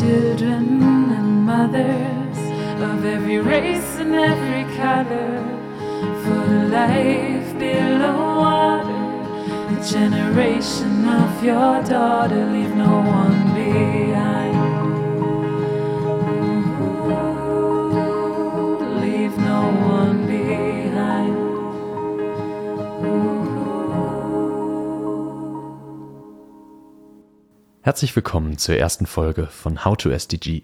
children and mothers of every race and every color, for the life below water, the generation of your daughter, leave no one behind. Herzlich willkommen zur ersten Folge von How to SDG,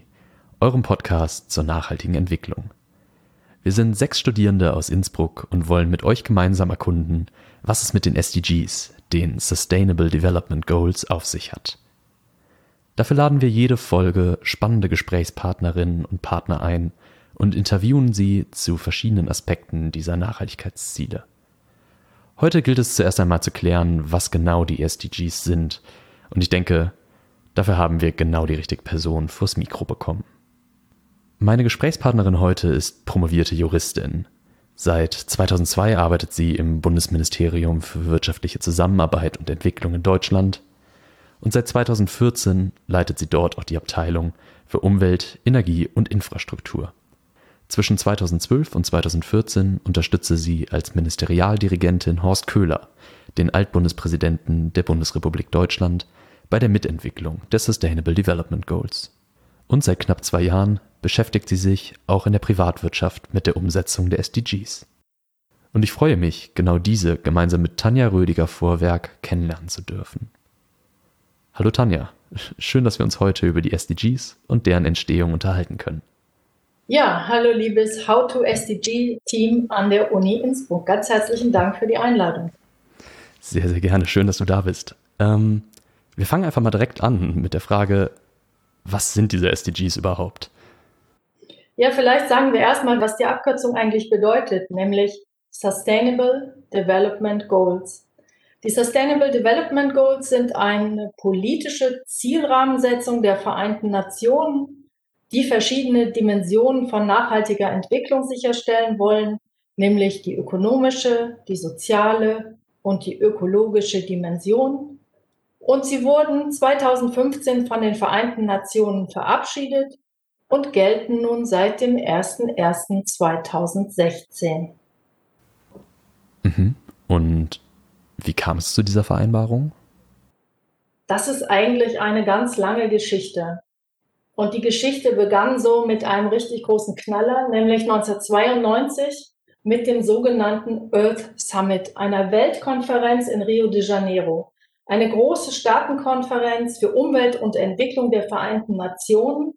eurem Podcast zur nachhaltigen Entwicklung. Wir sind sechs Studierende aus Innsbruck und wollen mit euch gemeinsam erkunden, was es mit den SDGs, den Sustainable Development Goals, auf sich hat. Dafür laden wir jede Folge spannende Gesprächspartnerinnen und Partner ein und interviewen sie zu verschiedenen Aspekten dieser Nachhaltigkeitsziele. Heute gilt es zuerst einmal zu klären, was genau die SDGs sind, und ich denke, dafür haben wir genau die richtige Person vors Mikro bekommen. Meine Gesprächspartnerin heute ist promovierte Juristin. Seit 2002 arbeitet sie im Bundesministerium für wirtschaftliche Zusammenarbeit und Entwicklung in Deutschland und seit 2014 leitet sie dort auch die Abteilung für Umwelt, Energie und Infrastruktur. Zwischen 2012 und 2014 unterstützte sie als Ministerialdirigentin Horst Köhler, den Altbundespräsidenten der Bundesrepublik Deutschland, bei der Mitentwicklung der Sustainable Development Goals. Und seit knapp zwei Jahren beschäftigt sie sich auch in der Privatwirtschaft mit der Umsetzung der SDGs. Und ich freue mich, genau diese gemeinsam mit Tanja Rödiger-Vorwerk kennenlernen zu dürfen. Hallo Tanja, schön, dass wir uns heute über die SDGs und deren Entstehung unterhalten können. Ja, hallo liebes How to SDG Team an der Uni Innsbruck. Ganz herzlichen Dank für die Einladung. Sehr, sehr gerne. Schön, dass du da bist. Ähm, wir fangen einfach mal direkt an mit der Frage, was sind diese SDGs überhaupt? Ja, vielleicht sagen wir erstmal, was die Abkürzung eigentlich bedeutet, nämlich Sustainable Development Goals. Die Sustainable Development Goals sind eine politische Zielrahmensetzung der Vereinten Nationen die verschiedene Dimensionen von nachhaltiger Entwicklung sicherstellen wollen, nämlich die ökonomische, die soziale und die ökologische Dimension. Und sie wurden 2015 von den Vereinten Nationen verabschiedet und gelten nun seit dem 01.01.2016. Mhm. Und wie kam es zu dieser Vereinbarung? Das ist eigentlich eine ganz lange Geschichte. Und die Geschichte begann so mit einem richtig großen Knaller, nämlich 1992 mit dem sogenannten Earth Summit, einer Weltkonferenz in Rio de Janeiro. Eine große Staatenkonferenz für Umwelt und Entwicklung der Vereinten Nationen.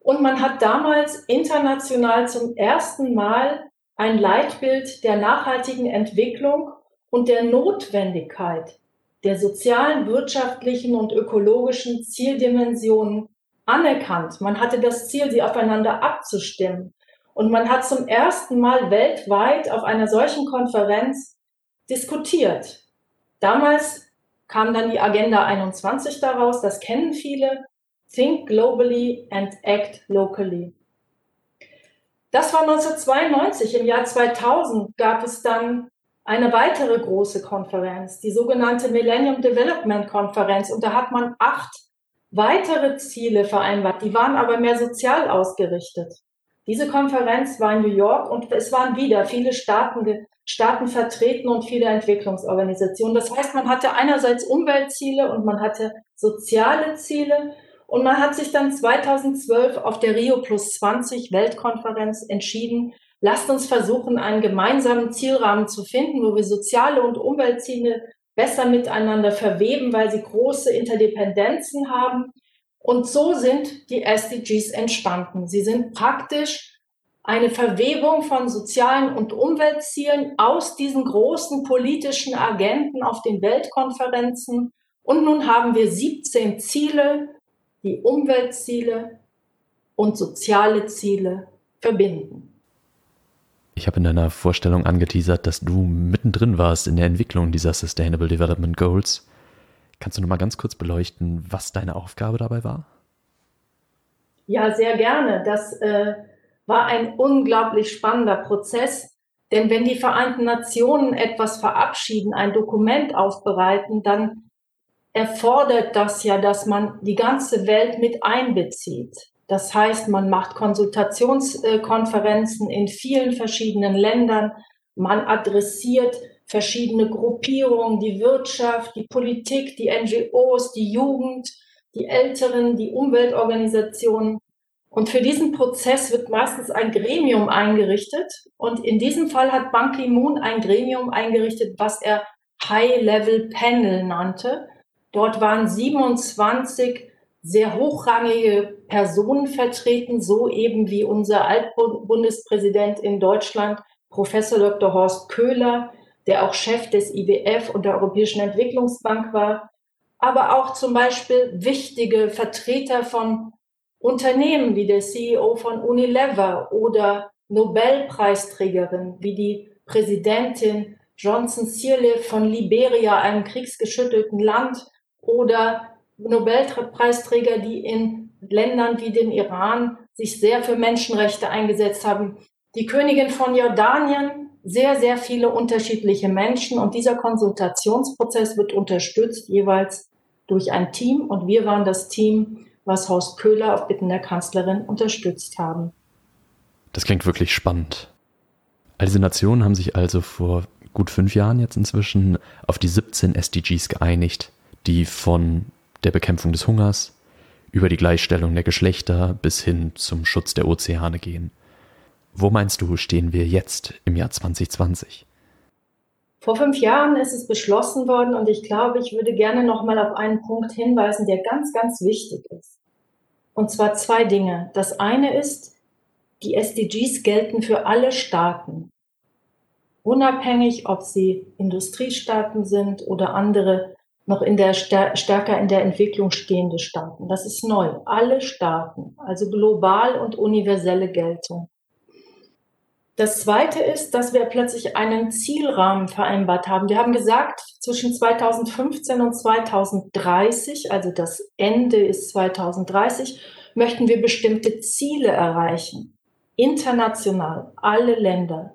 Und man hat damals international zum ersten Mal ein Leitbild der nachhaltigen Entwicklung und der Notwendigkeit der sozialen, wirtschaftlichen und ökologischen Zieldimensionen anerkannt. Man hatte das Ziel, sie aufeinander abzustimmen. Und man hat zum ersten Mal weltweit auf einer solchen Konferenz diskutiert. Damals kam dann die Agenda 21 daraus, das kennen viele. Think globally and act locally. Das war 1992. Im Jahr 2000 gab es dann eine weitere große Konferenz, die sogenannte Millennium Development Konferenz. Und da hat man acht weitere Ziele vereinbart, die waren aber mehr sozial ausgerichtet. Diese Konferenz war in New York und es waren wieder viele Staaten, Staaten vertreten und viele Entwicklungsorganisationen. Das heißt, man hatte einerseits Umweltziele und man hatte soziale Ziele und man hat sich dann 2012 auf der Rio Plus 20 Weltkonferenz entschieden, lasst uns versuchen, einen gemeinsamen Zielrahmen zu finden, wo wir soziale und Umweltziele besser miteinander verweben, weil sie große Interdependenzen haben. Und so sind die SDGs entstanden. Sie sind praktisch eine Verwebung von sozialen und Umweltzielen aus diesen großen politischen Agenten auf den Weltkonferenzen. Und nun haben wir 17 Ziele, die Umweltziele und soziale Ziele verbinden. Ich habe in deiner Vorstellung angeteasert, dass du mittendrin warst in der Entwicklung dieser Sustainable Development Goals. Kannst du noch mal ganz kurz beleuchten, was deine Aufgabe dabei war? Ja, sehr gerne. Das äh, war ein unglaublich spannender Prozess. Denn wenn die Vereinten Nationen etwas verabschieden, ein Dokument aufbereiten, dann erfordert das ja, dass man die ganze Welt mit einbezieht. Das heißt, man macht Konsultationskonferenzen in vielen verschiedenen Ländern, man adressiert verschiedene Gruppierungen, die Wirtschaft, die Politik, die NGOs, die Jugend, die Älteren, die Umweltorganisationen. Und für diesen Prozess wird meistens ein Gremium eingerichtet. Und in diesem Fall hat Ban Ki-moon ein Gremium eingerichtet, was er High-Level Panel nannte. Dort waren 27 sehr hochrangige Personen vertreten, so eben wie unser Altbundespräsident in Deutschland, Professor Dr. Horst Köhler, der auch Chef des IWF und der Europäischen Entwicklungsbank war, aber auch zum Beispiel wichtige Vertreter von Unternehmen wie der CEO von Unilever oder Nobelpreisträgerin wie die Präsidentin Johnson Sirleaf von Liberia, einem kriegsgeschüttelten Land, oder Nobelpreisträger, die in Ländern wie dem Iran sich sehr für Menschenrechte eingesetzt haben. Die Königin von Jordanien, sehr, sehr viele unterschiedliche Menschen. Und dieser Konsultationsprozess wird unterstützt jeweils durch ein Team. Und wir waren das Team, was Horst Köhler auf Bitten der Kanzlerin unterstützt haben. Das klingt wirklich spannend. All diese Nationen haben sich also vor gut fünf Jahren jetzt inzwischen auf die 17 SDGs geeinigt, die von der Bekämpfung des Hungers über die Gleichstellung der Geschlechter bis hin zum Schutz der Ozeane gehen. Wo meinst du, stehen wir jetzt im Jahr 2020? Vor fünf Jahren ist es beschlossen worden und ich glaube, ich würde gerne noch mal auf einen Punkt hinweisen, der ganz, ganz wichtig ist. Und zwar zwei Dinge. Das eine ist, die SDGs gelten für alle Staaten, unabhängig, ob sie Industriestaaten sind oder andere noch in der stärker in der Entwicklung stehende Staaten. Das ist neu. Alle Staaten, also global und universelle Geltung. Das zweite ist, dass wir plötzlich einen Zielrahmen vereinbart haben. Wir haben gesagt, zwischen 2015 und 2030, also das Ende ist 2030, möchten wir bestimmte Ziele erreichen. International, alle Länder.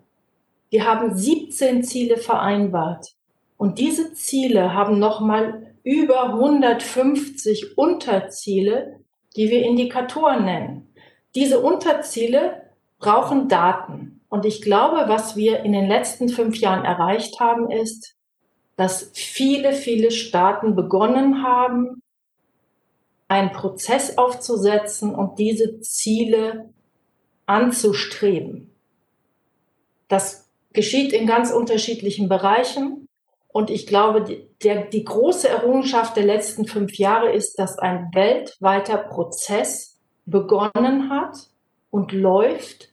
Wir haben 17 Ziele vereinbart. Und diese Ziele haben nochmal über 150 Unterziele, die wir Indikatoren nennen. Diese Unterziele brauchen Daten. Und ich glaube, was wir in den letzten fünf Jahren erreicht haben, ist, dass viele, viele Staaten begonnen haben, einen Prozess aufzusetzen und diese Ziele anzustreben. Das geschieht in ganz unterschiedlichen Bereichen. Und ich glaube, die, der, die große Errungenschaft der letzten fünf Jahre ist, dass ein weltweiter Prozess begonnen hat und läuft,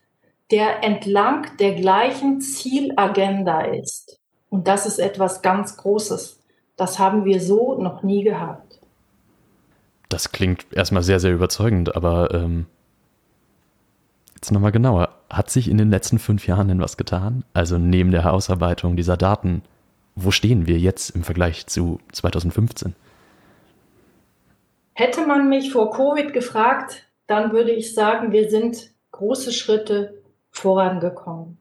der entlang der gleichen Zielagenda ist. Und das ist etwas ganz Großes. Das haben wir so noch nie gehabt. Das klingt erstmal sehr, sehr überzeugend, aber ähm, jetzt nochmal genauer. Hat sich in den letzten fünf Jahren denn was getan? Also neben der Ausarbeitung dieser Daten, wo stehen wir jetzt im Vergleich zu 2015? Hätte man mich vor Covid gefragt, dann würde ich sagen, wir sind große Schritte vorangekommen.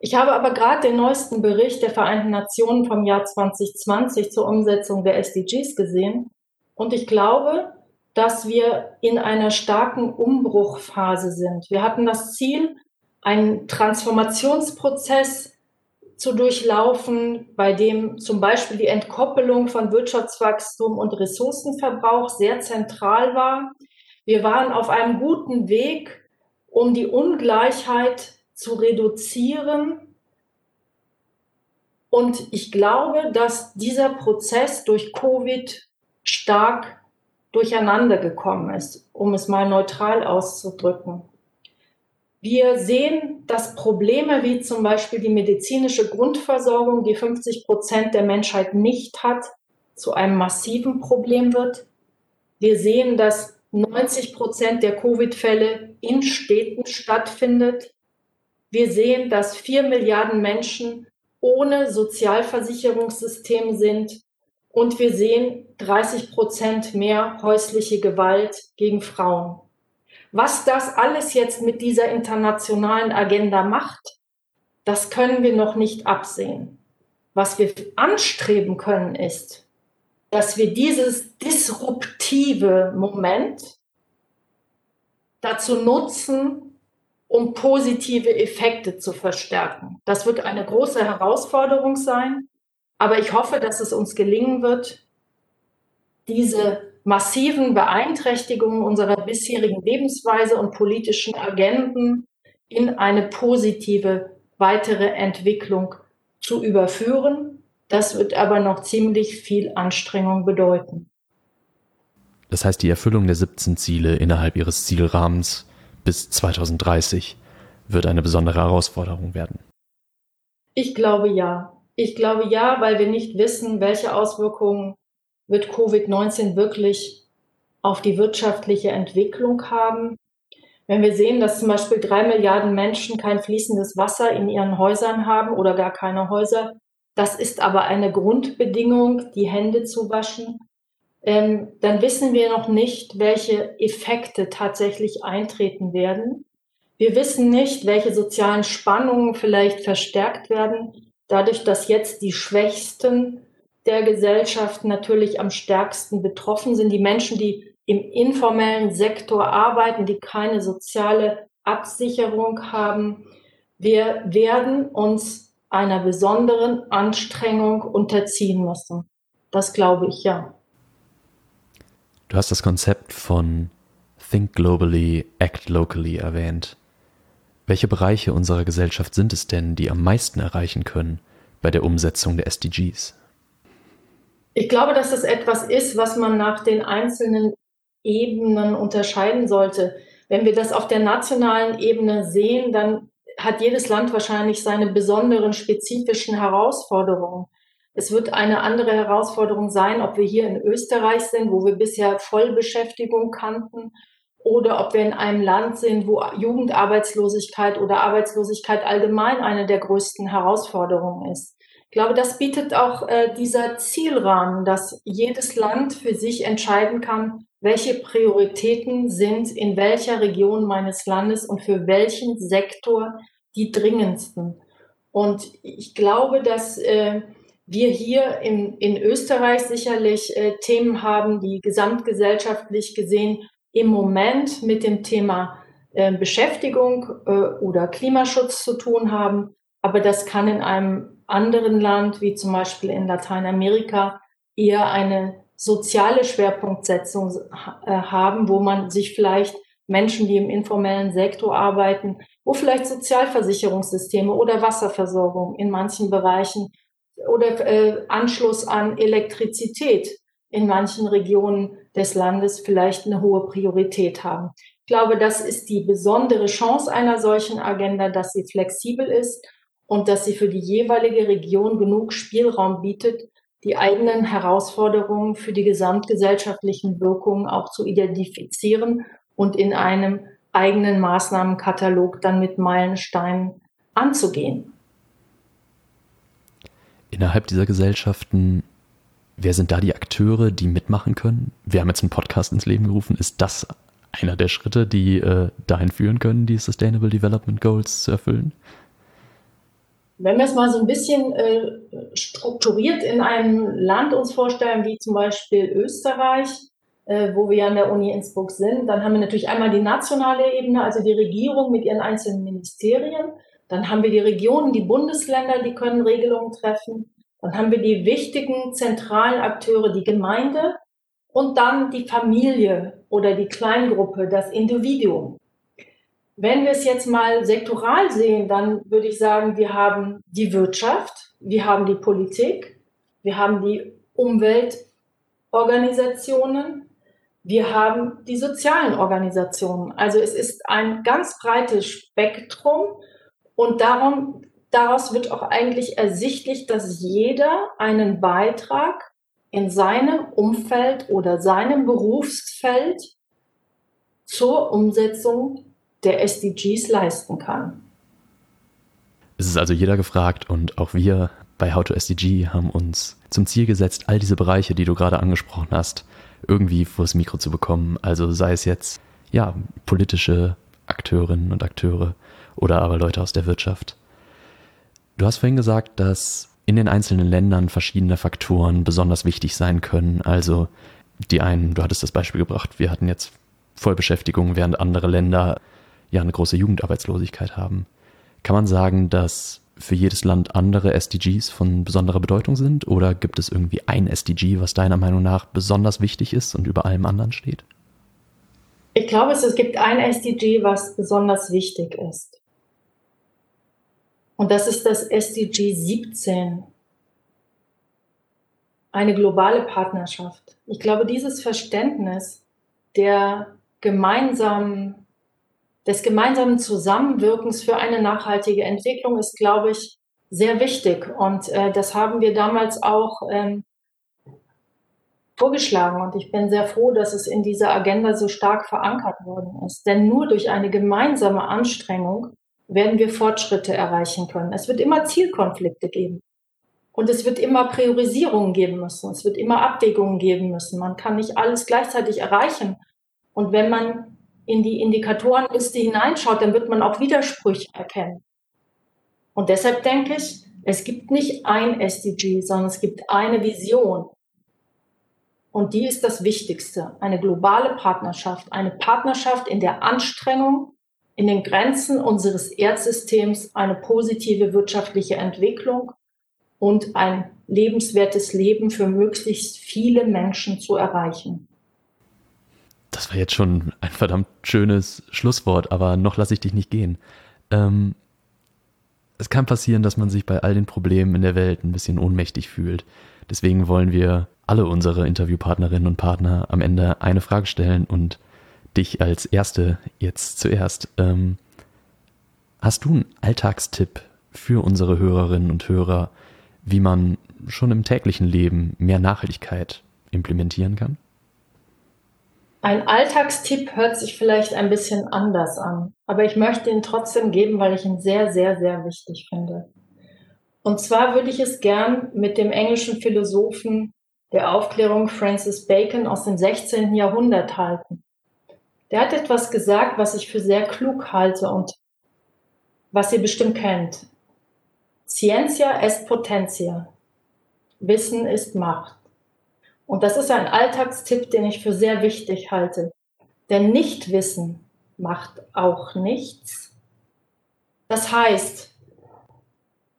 Ich habe aber gerade den neuesten Bericht der Vereinten Nationen vom Jahr 2020 zur Umsetzung der SDGs gesehen und ich glaube, dass wir in einer starken Umbruchphase sind. Wir hatten das Ziel, einen Transformationsprozess zu durchlaufen, bei dem zum Beispiel die Entkoppelung von Wirtschaftswachstum und Ressourcenverbrauch sehr zentral war. Wir waren auf einem guten Weg, um die Ungleichheit zu reduzieren. Und ich glaube, dass dieser Prozess durch Covid stark durcheinander gekommen ist, um es mal neutral auszudrücken. Wir sehen, dass Probleme wie zum Beispiel die medizinische Grundversorgung, die 50 Prozent der Menschheit nicht hat, zu einem massiven Problem wird. Wir sehen, dass 90 Prozent der Covid-Fälle in Städten stattfindet. Wir sehen, dass vier Milliarden Menschen ohne Sozialversicherungssystem sind. Und wir sehen 30 Prozent mehr häusliche Gewalt gegen Frauen. Was das alles jetzt mit dieser internationalen Agenda macht, das können wir noch nicht absehen. Was wir anstreben können, ist, dass wir dieses disruptive Moment dazu nutzen, um positive Effekte zu verstärken. Das wird eine große Herausforderung sein, aber ich hoffe, dass es uns gelingen wird, diese massiven Beeinträchtigungen unserer bisherigen Lebensweise und politischen Agenden in eine positive weitere Entwicklung zu überführen. Das wird aber noch ziemlich viel Anstrengung bedeuten. Das heißt, die Erfüllung der 17 Ziele innerhalb ihres Zielrahmens bis 2030 wird eine besondere Herausforderung werden. Ich glaube ja. Ich glaube ja, weil wir nicht wissen, welche Auswirkungen wird Covid-19 wirklich auf die wirtschaftliche Entwicklung haben. Wenn wir sehen, dass zum Beispiel drei Milliarden Menschen kein fließendes Wasser in ihren Häusern haben oder gar keine Häuser, das ist aber eine Grundbedingung, die Hände zu waschen, ähm, dann wissen wir noch nicht, welche Effekte tatsächlich eintreten werden. Wir wissen nicht, welche sozialen Spannungen vielleicht verstärkt werden, dadurch, dass jetzt die Schwächsten der Gesellschaft natürlich am stärksten betroffen sind. Die Menschen, die im informellen Sektor arbeiten, die keine soziale Absicherung haben. Wir werden uns einer besonderen Anstrengung unterziehen müssen. Das glaube ich ja. Du hast das Konzept von Think Globally, Act Locally erwähnt. Welche Bereiche unserer Gesellschaft sind es denn, die am meisten erreichen können bei der Umsetzung der SDGs? Ich glaube, dass das etwas ist, was man nach den einzelnen Ebenen unterscheiden sollte. Wenn wir das auf der nationalen Ebene sehen, dann hat jedes Land wahrscheinlich seine besonderen spezifischen Herausforderungen. Es wird eine andere Herausforderung sein, ob wir hier in Österreich sind, wo wir bisher Vollbeschäftigung kannten, oder ob wir in einem Land sind, wo Jugendarbeitslosigkeit oder Arbeitslosigkeit allgemein eine der größten Herausforderungen ist. Ich glaube, das bietet auch äh, dieser Zielrahmen, dass jedes Land für sich entscheiden kann, welche Prioritäten sind in welcher Region meines Landes und für welchen Sektor die dringendsten. Und ich glaube, dass äh, wir hier in, in Österreich sicherlich äh, Themen haben, die gesamtgesellschaftlich gesehen im Moment mit dem Thema äh, Beschäftigung äh, oder Klimaschutz zu tun haben. Aber das kann in einem anderen Land, wie zum Beispiel in Lateinamerika, eher eine soziale Schwerpunktsetzung äh, haben, wo man sich vielleicht Menschen, die im informellen Sektor arbeiten, wo vielleicht Sozialversicherungssysteme oder Wasserversorgung in manchen Bereichen oder äh, Anschluss an Elektrizität in manchen Regionen des Landes vielleicht eine hohe Priorität haben. Ich glaube, das ist die besondere Chance einer solchen Agenda, dass sie flexibel ist und dass sie für die jeweilige Region genug Spielraum bietet, die eigenen Herausforderungen für die gesamtgesellschaftlichen Wirkungen auch zu identifizieren und in einem eigenen Maßnahmenkatalog dann mit Meilensteinen anzugehen. Innerhalb dieser Gesellschaften, wer sind da die Akteure, die mitmachen können? Wir haben jetzt einen Podcast ins Leben gerufen. Ist das einer der Schritte, die äh, dahin führen können, die Sustainable Development Goals zu erfüllen? Wenn wir es mal so ein bisschen äh, strukturiert in einem Land uns vorstellen, wie zum Beispiel Österreich, äh, wo wir ja an der Uni Innsbruck sind, dann haben wir natürlich einmal die nationale Ebene, also die Regierung mit ihren einzelnen Ministerien. Dann haben wir die Regionen, die Bundesländer, die können Regelungen treffen. Dann haben wir die wichtigen zentralen Akteure, die Gemeinde und dann die Familie oder die Kleingruppe, das Individuum. Wenn wir es jetzt mal sektoral sehen, dann würde ich sagen, wir haben die Wirtschaft, wir haben die Politik, wir haben die Umweltorganisationen, wir haben die sozialen Organisationen. Also es ist ein ganz breites Spektrum und darum, daraus wird auch eigentlich ersichtlich, dass jeder einen Beitrag in seinem Umfeld oder seinem Berufsfeld zur Umsetzung der SDGs leisten kann. Es ist also jeder gefragt und auch wir bei How to SDG haben uns zum Ziel gesetzt, all diese Bereiche, die du gerade angesprochen hast, irgendwie vors Mikro zu bekommen. Also sei es jetzt, ja, politische Akteurinnen und Akteure oder aber Leute aus der Wirtschaft. Du hast vorhin gesagt, dass in den einzelnen Ländern verschiedene Faktoren besonders wichtig sein können. Also die einen, du hattest das Beispiel gebracht, wir hatten jetzt Vollbeschäftigung, während andere Länder ja eine große Jugendarbeitslosigkeit haben. Kann man sagen, dass für jedes Land andere SDGs von besonderer Bedeutung sind? Oder gibt es irgendwie ein SDG, was deiner Meinung nach besonders wichtig ist und über allem anderen steht? Ich glaube, es gibt ein SDG, was besonders wichtig ist. Und das ist das SDG 17. Eine globale Partnerschaft. Ich glaube, dieses Verständnis der gemeinsamen des gemeinsamen Zusammenwirkens für eine nachhaltige Entwicklung ist, glaube ich, sehr wichtig. Und äh, das haben wir damals auch ähm, vorgeschlagen. Und ich bin sehr froh, dass es in dieser Agenda so stark verankert worden ist. Denn nur durch eine gemeinsame Anstrengung werden wir Fortschritte erreichen können. Es wird immer Zielkonflikte geben. Und es wird immer Priorisierungen geben müssen. Es wird immer Abwägungen geben müssen. Man kann nicht alles gleichzeitig erreichen. Und wenn man in die Indikatorenliste hineinschaut, dann wird man auch Widersprüche erkennen. Und deshalb denke ich, es gibt nicht ein SDG, sondern es gibt eine Vision. Und die ist das Wichtigste. Eine globale Partnerschaft. Eine Partnerschaft in der Anstrengung, in den Grenzen unseres Erdsystems, eine positive wirtschaftliche Entwicklung und ein lebenswertes Leben für möglichst viele Menschen zu erreichen. Das war jetzt schon ein verdammt schönes Schlusswort, aber noch lasse ich dich nicht gehen. Ähm, es kann passieren, dass man sich bei all den Problemen in der Welt ein bisschen ohnmächtig fühlt. Deswegen wollen wir alle unsere Interviewpartnerinnen und Partner am Ende eine Frage stellen und dich als Erste jetzt zuerst. Ähm, hast du einen Alltagstipp für unsere Hörerinnen und Hörer, wie man schon im täglichen Leben mehr Nachhaltigkeit implementieren kann? Ein Alltagstipp hört sich vielleicht ein bisschen anders an, aber ich möchte ihn trotzdem geben, weil ich ihn sehr, sehr, sehr wichtig finde. Und zwar würde ich es gern mit dem englischen Philosophen der Aufklärung Francis Bacon aus dem 16. Jahrhundert halten. Der hat etwas gesagt, was ich für sehr klug halte und was ihr bestimmt kennt. Scientia est potentia. Wissen ist Macht. Und das ist ein Alltagstipp, den ich für sehr wichtig halte. Denn Nichtwissen macht auch nichts. Das heißt,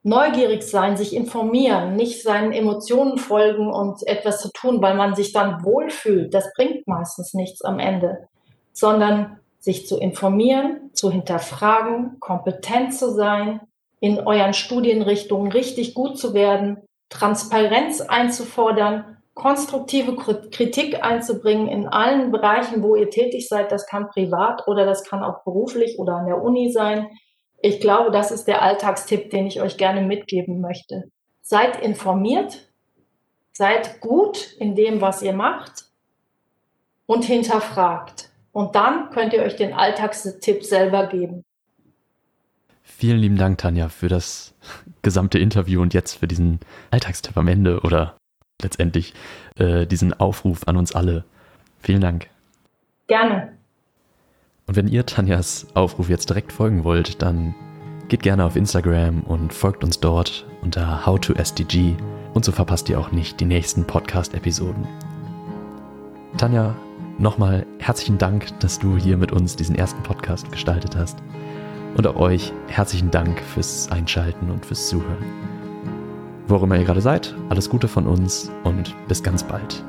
neugierig sein, sich informieren, nicht seinen Emotionen folgen und etwas zu tun, weil man sich dann wohlfühlt, das bringt meistens nichts am Ende, sondern sich zu informieren, zu hinterfragen, kompetent zu sein, in euren Studienrichtungen richtig gut zu werden, Transparenz einzufordern konstruktive Kritik einzubringen in allen Bereichen, wo ihr tätig seid. Das kann privat oder das kann auch beruflich oder an der Uni sein. Ich glaube, das ist der Alltagstipp, den ich euch gerne mitgeben möchte. Seid informiert, seid gut in dem, was ihr macht und hinterfragt. Und dann könnt ihr euch den Alltagstipp selber geben. Vielen lieben Dank, Tanja, für das gesamte Interview und jetzt für diesen Alltagstipp am Ende oder letztendlich äh, diesen Aufruf an uns alle. Vielen Dank. Gerne. Und wenn ihr Tanjas Aufruf jetzt direkt folgen wollt, dann geht gerne auf Instagram und folgt uns dort unter HowToSDG und so verpasst ihr auch nicht die nächsten Podcast-Episoden. Tanja, nochmal herzlichen Dank, dass du hier mit uns diesen ersten Podcast gestaltet hast. Und auch euch herzlichen Dank fürs Einschalten und fürs Zuhören. Wo auch immer ihr gerade seid, alles Gute von uns und bis ganz bald.